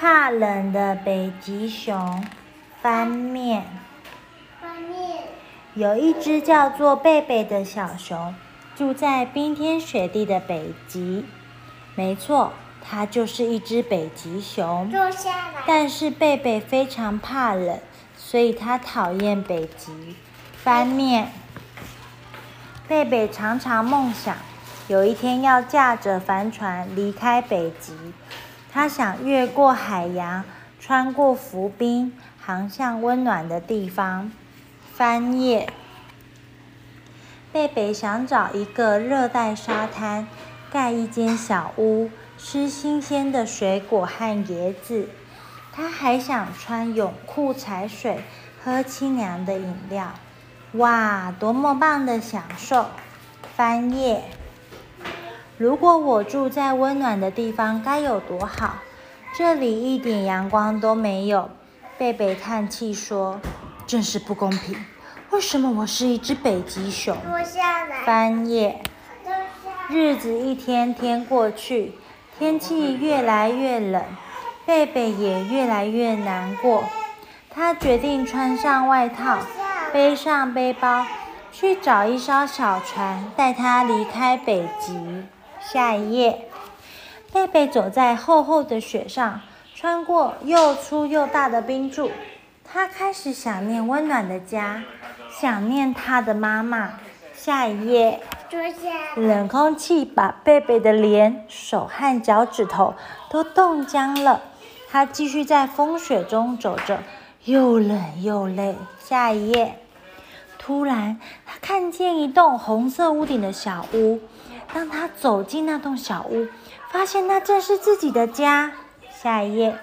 怕冷的北极熊翻面。翻面。有一只叫做贝贝的小熊，住在冰天雪地的北极。没错，它就是一只北极熊。坐下来。但是贝贝非常怕冷，所以它讨厌北极。翻面。贝贝常常梦想有一天要驾着帆船离开北极。他想越过海洋，穿过浮冰，航向温暖的地方。翻页。贝贝想找一个热带沙滩，盖一间小屋，吃新鲜的水果和椰子。他还想穿泳裤踩水，喝清凉的饮料。哇，多么棒的享受！翻页。如果我住在温暖的地方，该有多好！这里一点阳光都没有。贝贝叹气说：“真是不公平！为什么我是一只北极熊？”翻页。日子一天天过去，天气越来越冷，贝贝也越来越难过。他决定穿上外套，背上背包，去找一艘小船，带他离开北极。下一页，贝贝走在厚厚的雪上，穿过又粗又大的冰柱。他开始想念温暖的家，想念他的妈妈。下一页，冷空气把贝贝的脸、手和脚趾头都冻僵了。他继续在风雪中走着，又冷又累。下一页，突然他看见一栋红色屋顶的小屋。当他走进那栋小屋，发现那正是自己的家。下一页，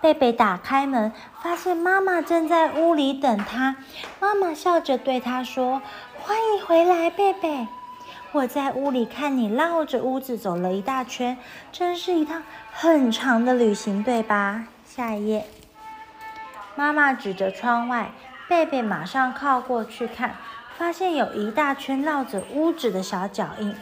贝贝打开门，发现妈妈正在屋里等他。妈妈笑着对他说：“欢迎回来，贝贝。我在屋里看你绕着屋子走了一大圈，真是一趟很长的旅行，对吧？”下一页，妈妈指着窗外，贝贝马上靠过去看。发现有一大圈绕着屋子的小脚印，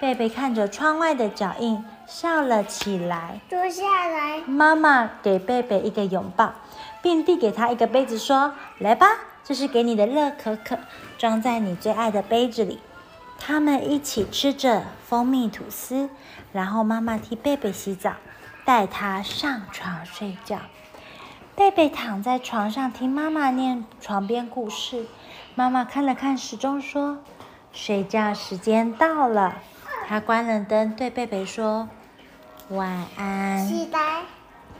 贝贝看着窗外的脚印，笑了起来。坐下来。妈妈给贝贝一个拥抱，并递给他一个杯子，说：“来吧，这是给你的热可可，装在你最爱的杯子里。”他们一起吃着蜂蜜吐司，然后妈妈替贝贝洗澡，带他上床睡觉。贝贝躺在床上听妈妈念床边故事。妈妈看了看时钟，说：“睡觉时间到了。”她关了灯，对贝贝说：“晚安。”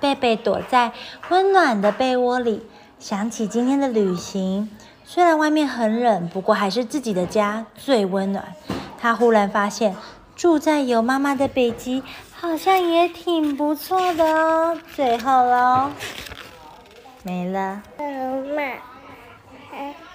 贝贝躲在温暖的被窝里，想起今天的旅行。虽然外面很冷，不过还是自己的家最温暖。他忽然发现，住在有妈妈的北极，好像也挺不错的哦。最后喽，没了。妈妈。